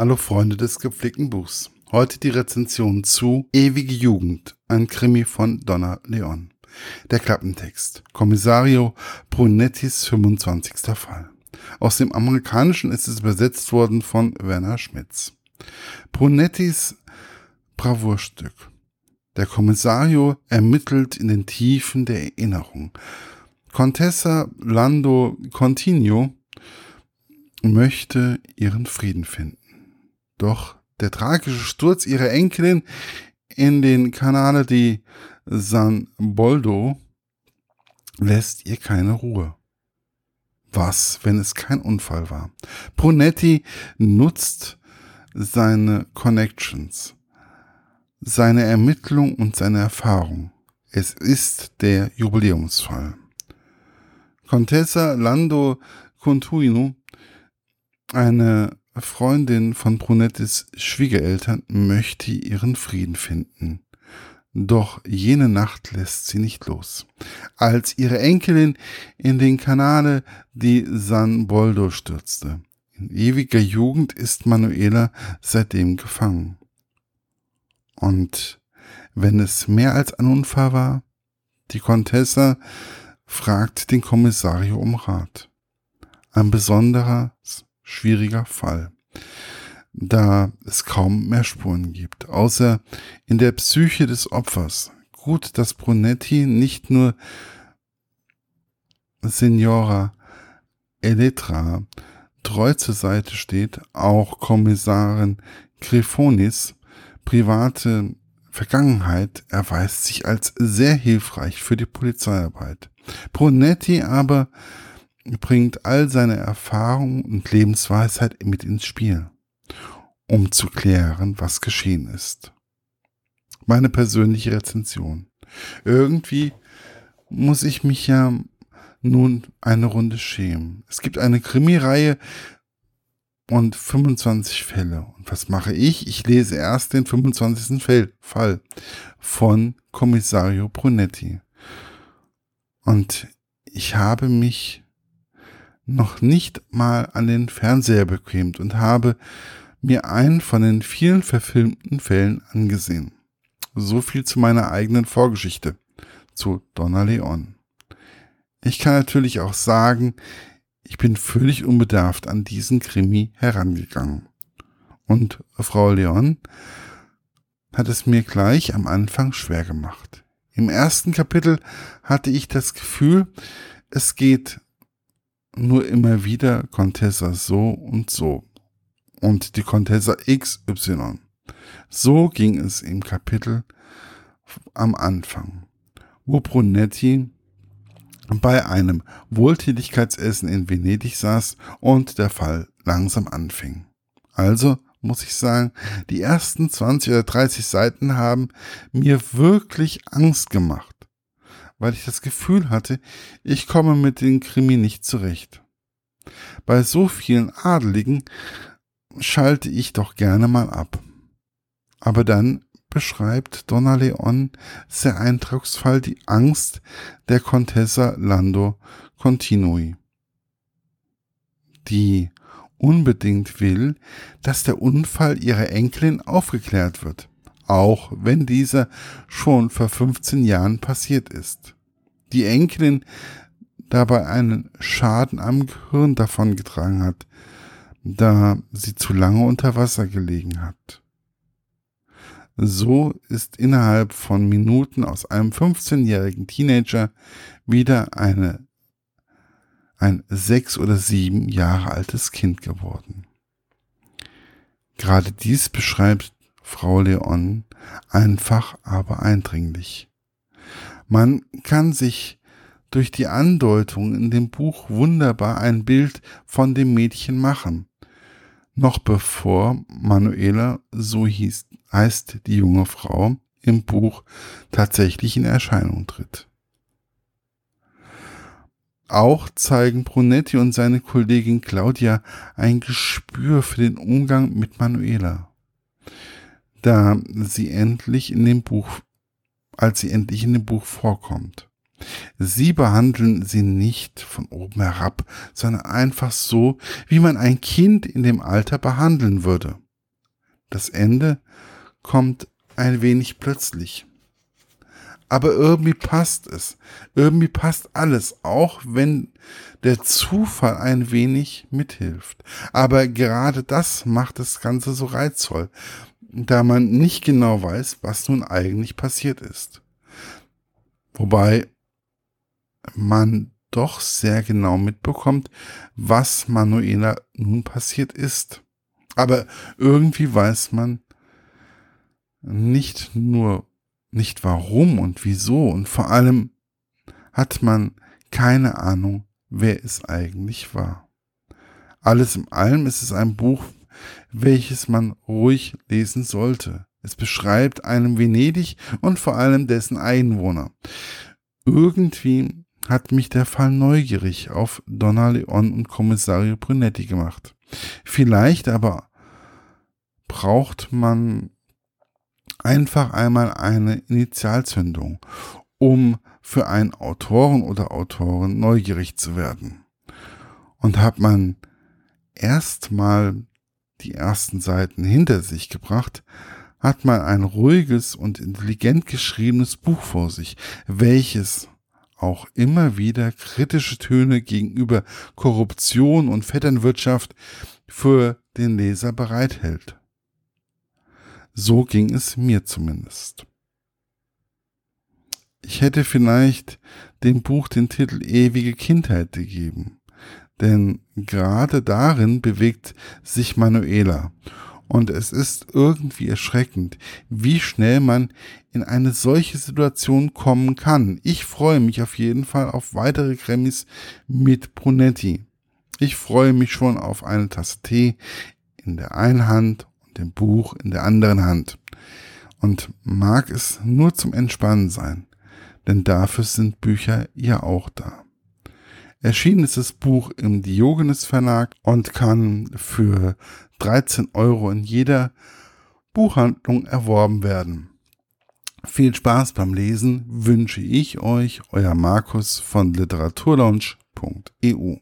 Hallo Freunde des gepflegten Buchs. Heute die Rezension zu Ewige Jugend, ein Krimi von Donna Leon. Der Klappentext. Kommissario Brunettis 25. Fall. Aus dem Amerikanischen ist es übersetzt worden von Werner Schmitz. Brunettis Bravourstück. Der Kommissario ermittelt in den Tiefen der Erinnerung. Contessa Lando Continuo möchte ihren Frieden finden. Doch der tragische Sturz ihrer Enkelin in den Kanale di San Boldo lässt ihr keine Ruhe. Was, wenn es kein Unfall war? Brunetti nutzt seine Connections, seine Ermittlung und seine Erfahrung. Es ist der Jubiläumsfall. Contessa Lando Contuino, eine Freundin von Brunettis Schwiegereltern möchte ihren Frieden finden. Doch jene Nacht lässt sie nicht los. Als ihre Enkelin in den Kanale di San Boldo stürzte. In ewiger Jugend ist Manuela seitdem gefangen. Und wenn es mehr als ein Unfall war, die Contessa fragt den Kommissario um Rat. Ein besonderer schwieriger Fall, da es kaum mehr Spuren gibt, außer in der Psyche des Opfers. Gut, dass Brunetti nicht nur Signora Eletra treu zur Seite steht, auch Kommissarin Griffonis private Vergangenheit erweist sich als sehr hilfreich für die Polizeiarbeit. Brunetti aber bringt all seine Erfahrung und Lebensweisheit mit ins Spiel, um zu klären, was geschehen ist. Meine persönliche Rezension. Irgendwie muss ich mich ja nun eine Runde schämen. Es gibt eine Krimireihe und 25 Fälle. Und was mache ich? Ich lese erst den 25. Fall von Kommissario Brunetti. Und ich habe mich noch nicht mal an den Fernseher bequemt und habe mir einen von den vielen verfilmten Fällen angesehen. So viel zu meiner eigenen Vorgeschichte, zu Donna Leon. Ich kann natürlich auch sagen, ich bin völlig unbedarft an diesen Krimi herangegangen. Und Frau Leon hat es mir gleich am Anfang schwer gemacht. Im ersten Kapitel hatte ich das Gefühl, es geht nur immer wieder Contessa so und so und die Contessa XY. So ging es im Kapitel am Anfang, wo Brunetti bei einem Wohltätigkeitsessen in Venedig saß und der Fall langsam anfing. Also muss ich sagen, die ersten 20 oder 30 Seiten haben mir wirklich Angst gemacht weil ich das Gefühl hatte, ich komme mit dem Krimi nicht zurecht. Bei so vielen Adeligen schalte ich doch gerne mal ab. Aber dann beschreibt Donna Leon sehr eindrucksvoll die Angst der Contessa Lando Continui, die unbedingt will, dass der Unfall ihrer Enkelin aufgeklärt wird auch wenn dieser schon vor 15 Jahren passiert ist. Die Enkelin dabei einen Schaden am Gehirn davongetragen hat, da sie zu lange unter Wasser gelegen hat. So ist innerhalb von Minuten aus einem 15-jährigen Teenager wieder eine, ein sechs oder sieben Jahre altes Kind geworden. Gerade dies beschreibt Frau Leon, einfach aber eindringlich. Man kann sich durch die Andeutung in dem Buch wunderbar ein Bild von dem Mädchen machen, noch bevor Manuela, so hieß, heißt die junge Frau, im Buch tatsächlich in Erscheinung tritt. Auch zeigen Brunetti und seine Kollegin Claudia ein Gespür für den Umgang mit Manuela da sie endlich in dem Buch, als sie endlich in dem Buch vorkommt. Sie behandeln sie nicht von oben herab, sondern einfach so, wie man ein Kind in dem Alter behandeln würde. Das Ende kommt ein wenig plötzlich. Aber irgendwie passt es. Irgendwie passt alles, auch wenn der Zufall ein wenig mithilft. Aber gerade das macht das Ganze so reizvoll, da man nicht genau weiß, was nun eigentlich passiert ist. Wobei man doch sehr genau mitbekommt, was Manuela nun passiert ist. Aber irgendwie weiß man nicht nur nicht warum und wieso und vor allem hat man keine Ahnung, wer es eigentlich war. Alles in allem ist es ein Buch, welches man ruhig lesen sollte. Es beschreibt einem Venedig und vor allem dessen Einwohner. Irgendwie hat mich der Fall neugierig auf Donna Leon und Kommissario Brunetti gemacht. Vielleicht aber braucht man einfach einmal eine Initialzündung, um für einen Autoren oder Autorin neugierig zu werden. Und hat man erstmal die ersten Seiten hinter sich gebracht, hat man ein ruhiges und intelligent geschriebenes Buch vor sich, welches auch immer wieder kritische Töne gegenüber Korruption und Vetternwirtschaft für den Leser bereithält. So ging es mir zumindest. Ich hätte vielleicht dem Buch den Titel Ewige Kindheit gegeben, denn gerade darin bewegt sich Manuela und es ist irgendwie erschreckend, wie schnell man in eine solche Situation kommen kann. Ich freue mich auf jeden Fall auf weitere Grammys mit Brunetti. Ich freue mich schon auf eine Tasse Tee in der einen Hand dem Buch in der anderen Hand. Und mag es nur zum Entspannen sein, denn dafür sind Bücher ja auch da. Erschienen ist das Buch im Diogenes Verlag und kann für 13 Euro in jeder Buchhandlung erworben werden. Viel Spaß beim Lesen wünsche ich euch, euer Markus von literaturlaunch.eu.